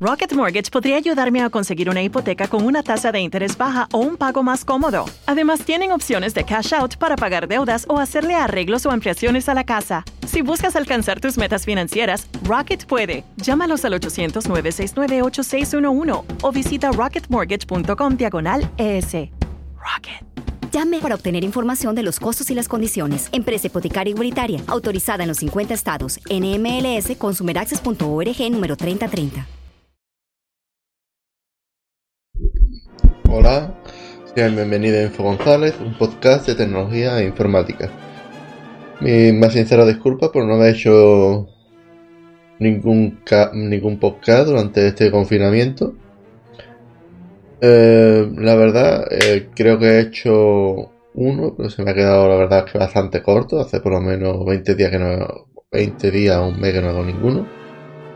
Rocket Mortgage podría ayudarme a conseguir una hipoteca con una tasa de interés baja o un pago más cómodo. Además, tienen opciones de cash out para pagar deudas o hacerle arreglos o ampliaciones a la casa. Si buscas alcanzar tus metas financieras, Rocket puede. Llámalos al 800-969-8611 o visita rocketmortgage.com diagonal ES. Rocket. Llame para obtener información de los costos y las condiciones. Empresa hipotecaria igualitaria, autorizada en los 50 estados. NMLS Consumeraccess.org número 3030. Hola, sean bienvenidos a Info González, un podcast de tecnología e informática. Mi más sincera disculpa por no haber hecho ningún, ningún podcast durante este confinamiento. Eh, la verdad, eh, creo que he hecho uno, pero se me ha quedado la verdad que bastante corto. Hace por lo menos 20 días que no 20 días, un mes que no hago ninguno.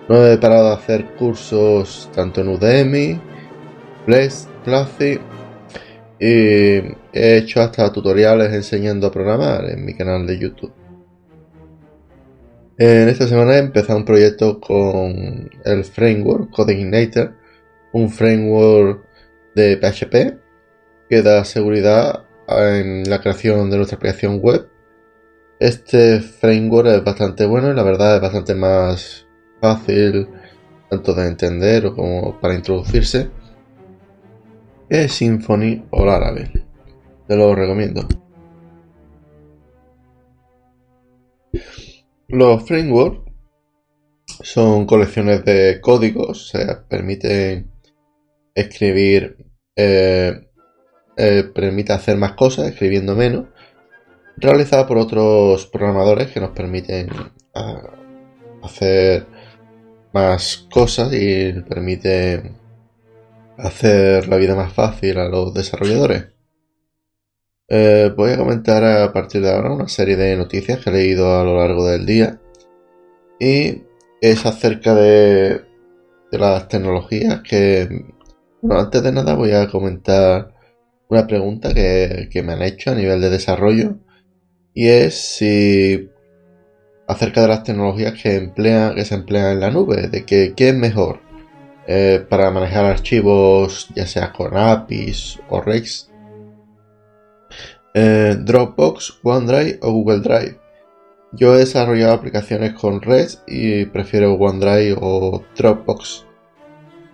No he parado de hacer cursos tanto en Udemy, Bless, Platzi y he hecho hasta tutoriales enseñando a programar en mi canal de YouTube. En esta semana he empezado un proyecto con el framework Codeigniter, un framework de PHP que da seguridad en la creación de nuestra aplicación web. Este framework es bastante bueno y la verdad es bastante más fácil tanto de entender como para introducirse que Symfony o Laravel. Te lo recomiendo. Los frameworks son colecciones de códigos, o sea, permiten escribir eh, eh, permite hacer más cosas escribiendo menos, realizada por otros programadores que nos permiten ah, hacer más cosas y permite hacer la vida más fácil a los desarrolladores. Eh, voy a comentar a partir de ahora una serie de noticias que he leído a lo largo del día y es acerca de, las tecnologías que bueno, antes de nada voy a comentar una pregunta que, me han hecho a nivel de desarrollo y es si acerca de las tecnologías que emplean, que se emplean en la nube, de que qué es mejor eh, para manejar archivos, ya sea con APIs o REX, eh, Dropbox, OneDrive o Google Drive. Yo he desarrollado aplicaciones con REX y prefiero OneDrive o Dropbox.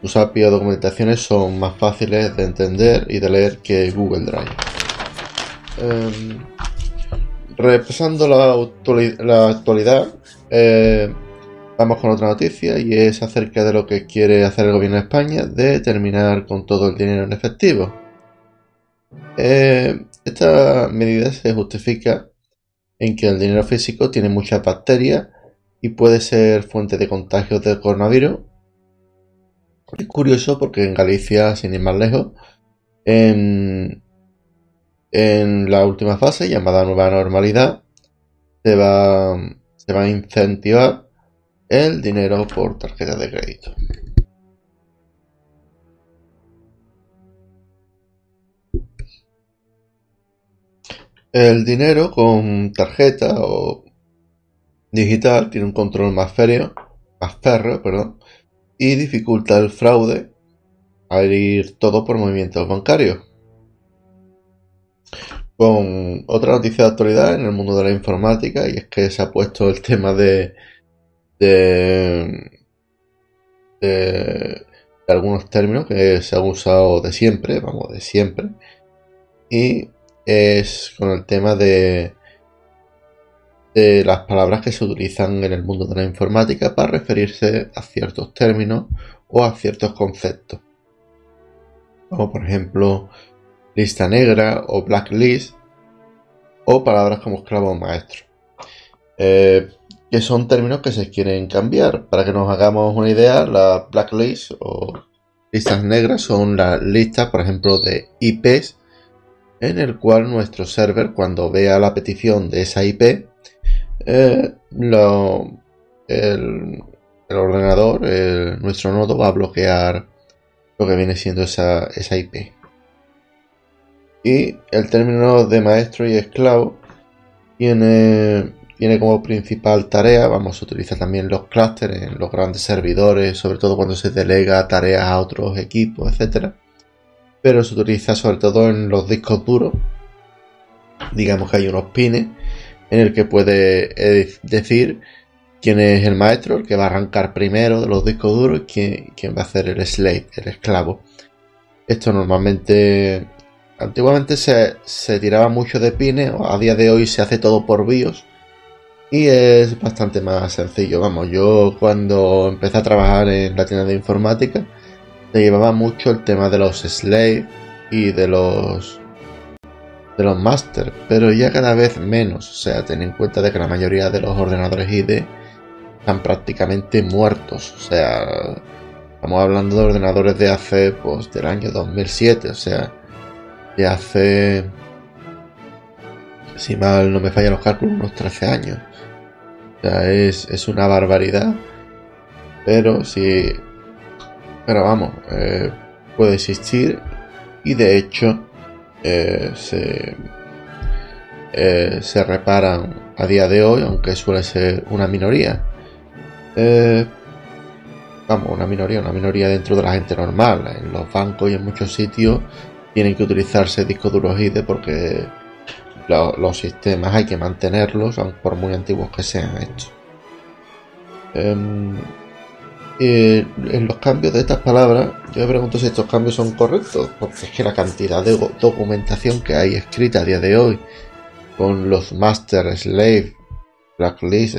Sus API o documentaciones son más fáciles de entender y de leer que Google Drive. Em, repasando la, actualidad, eh, vamos con otra noticia y es acerca de lo que quiere hacer el gobierno de España de terminar con todo el dinero en efectivo. Eh, esta medida se justifica en que el dinero físico tiene muchas bacterias y puede ser fuente de contagios del coronavirus es curioso porque en Galicia, sin ir más lejos, en, la última fase, llamada nueva normalidad, se va, se va a incentivar el dinero por tarjeta de crédito. El dinero con tarjeta o digital tiene un control más férreo, más férreo, perdón, y dificulta el fraude al ir todo por movimientos bancarios. Con otra noticia de actualidad en el mundo de la informática y es que se ha puesto el tema de, de, algunos términos que se han usado de siempre, vamos, de siempre, y es con el tema de de las palabras que se utilizan en el mundo de la informática para referirse a ciertos términos o a ciertos conceptos. Como por ejemplo lista negra o blacklist o palabras como esclavo maestro. Eh, que son términos que se quieren cambiar. Para que nos hagamos una idea, la blacklist o listas negras son las listas, por ejemplo, de IPs en el cual nuestro server cuando vea la petición de esa IP eh, el, ordenador, nuestro nodo va a bloquear lo que viene siendo esa, esa IP. Y el término de maestro y esclavo tiene, tiene como principal tarea, vamos a utilizar también los clústeres en los grandes servidores, sobre todo cuando se delega tareas a otros equipos, etcétera. Pero se utiliza sobre todo en los discos duros. Digamos que hay unos pines en el que puede eh, decir quién es el maestro, el que va a arrancar primero de los discos duros, y quién, quién va a hacer el slave, el esclavo. Esto normalmente Antiguamente se, tiraba mucho de pines, a día de hoy se hace todo por BIOS y es bastante más sencillo. Vamos, yo cuando empecé a trabajar en la tienda de informática se llevaba mucho el tema de los slave y de los de los master, pero ya cada vez menos. O sea, ten en cuenta de que la mayoría de los ordenadores ID están prácticamente muertos. O sea, estamos hablando de ordenadores de hace pues del año 2007. O sea, de hace, si mal no me fallan los cálculos, unos 13 años. O sea, es, una barbaridad. Pero sí, pero vamos, eh, puede existir y de hecho eh, se, eh, se reparan a día de hoy, aunque suele ser una minoría. vamos, una minoría, una minoría dentro de la gente normal. En los bancos y en muchos sitios tienen que utilizarse discos duros ID porque los sistemas hay que mantenerlos, por muy antiguos que sean estos. Em, en los cambios de estas palabras, yo me pregunto si estos cambios son correctos, porque es que la cantidad de documentación que hay escrita a día de hoy, con los master, slave, blacklist,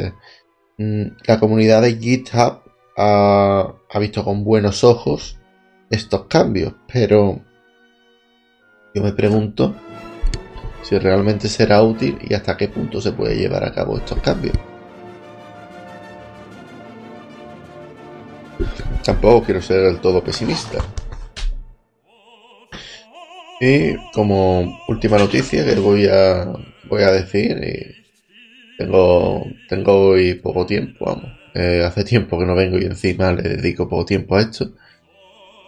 mm, la comunidad de GitHub ha visto con buenos ojos estos cambios, pero yo me pregunto si realmente será útil y hasta qué punto se puede llevar a cabo estos cambios. Tampoco quiero ser del todo pesimista. Y como última noticia que voy a, voy a decir, tengo, tengo hoy poco tiempo, vamos. Eh, hace tiempo que no vengo y encima le dedico poco tiempo a esto.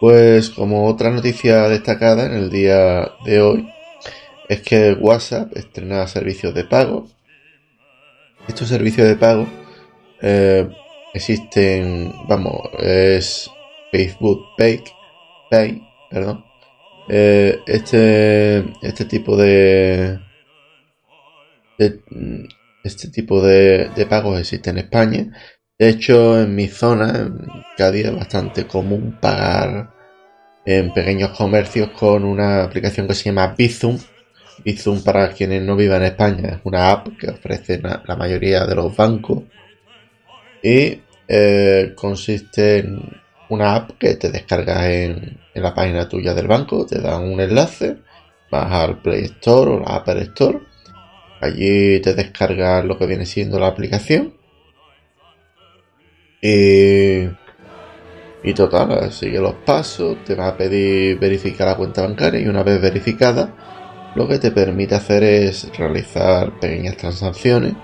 Pues como otra noticia destacada en el día de hoy es que WhatsApp estrena servicios de pago. Estos servicios de pago eh, existen, vamos, es Facebook Pay, Pay perdón. Eh, este, este tipo de, este tipo de, de pagos existe en España de hecho, en mi zona, en Cádiz, es bastante común pagar en pequeños comercios con una aplicación que se llama Bizum. Bizum, para quienes no vivan en España, es una app que ofrece la mayoría de los bancos. Y eh, consiste en una app que te descargas en, en, la página tuya del banco, te dan un enlace, vas al Play Store o la Apple Store. Allí te descargas lo que viene siendo la aplicación y, y total, sigue los pasos, te va a pedir verificar la cuenta bancaria y una vez verificada, lo que te permite hacer es realizar pequeñas transacciones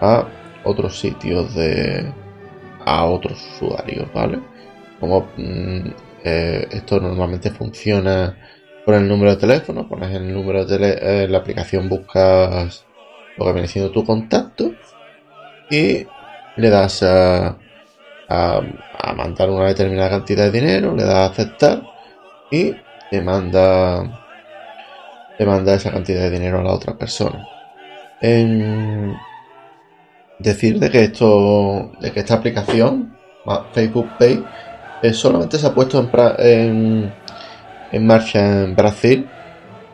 a otros sitios de a otros usuarios, ¿vale? Como mm, eh, esto normalmente funciona con el número de teléfono, pones el número de eh, la aplicación buscas lo que viene siendo tu contacto y le das a, a, mandar una determinada cantidad de dinero, le das a aceptar y te manda, te manda esa cantidad de dinero a la otra persona. En decir de que esto, de que esta aplicación, Facebook Pay, solamente se ha puesto en, marcha en Brasil.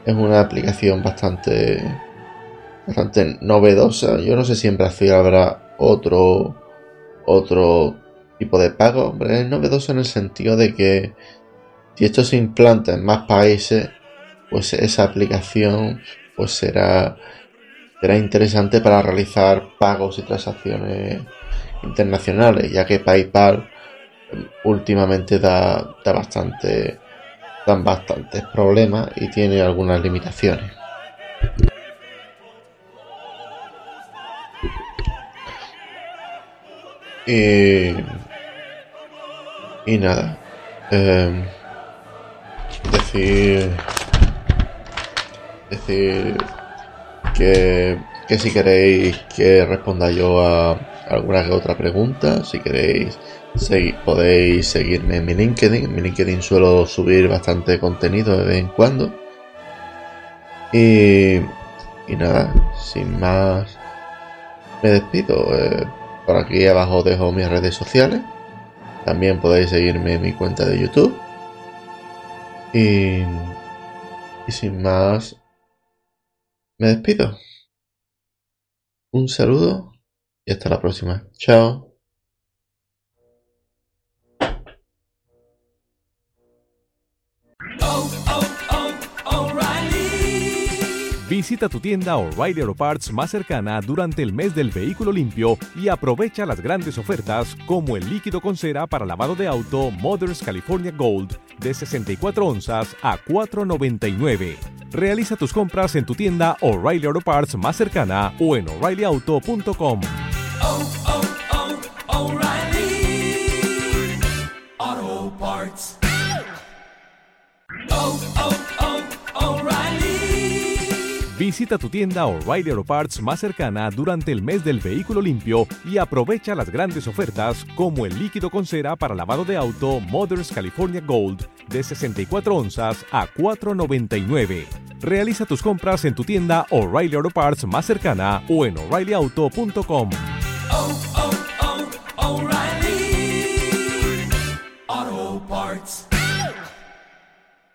Es una aplicación bastante bastante novedosa. Yo no sé si en Brasil habrá otro otro tipo de pago. Hombre, es novedoso en el sentido de que si esto se implanta en más países, pues esa aplicación pues será, será interesante para realizar pagos y transacciones internacionales, ya que PayPal últimamente da, da bastante dan bastantes problemas y tiene algunas limitaciones. Y, y nada. Em, decir. Decir que que si queréis que responda yo a alguna que otra pregunta, si queréis podéis seguirme en mi LinkedIn. En mi LinkedIn suelo subir bastante contenido de vez en cuando. Y, y nada, sin más, me despido. Eh, por aquí abajo dejo mis redes sociales. También podéis seguirme en mi cuenta de YouTube. Y, y sin más, me despido. Un saludo y hasta la próxima. Chao. Visita tu tienda O'Reilly Auto Parts más cercana durante el mes del vehículo limpio y aprovecha las grandes ofertas como el líquido con cera para lavado de auto Mothers California Gold de 64 onzas a 4.99. Realiza tus compras en tu tienda O'Reilly Auto Parts más cercana o en o'ReillyAuto.com. Visita tu tienda O'Reilly Auto Parts más cercana durante el mes del vehículo limpio y aprovecha las grandes ofertas como el líquido con cera para lavado de auto Mothers California Gold de 64 onzas a 4.99. Realiza tus compras en tu tienda O'Reilly Auto Parts más cercana o en o'ReillyAuto.com.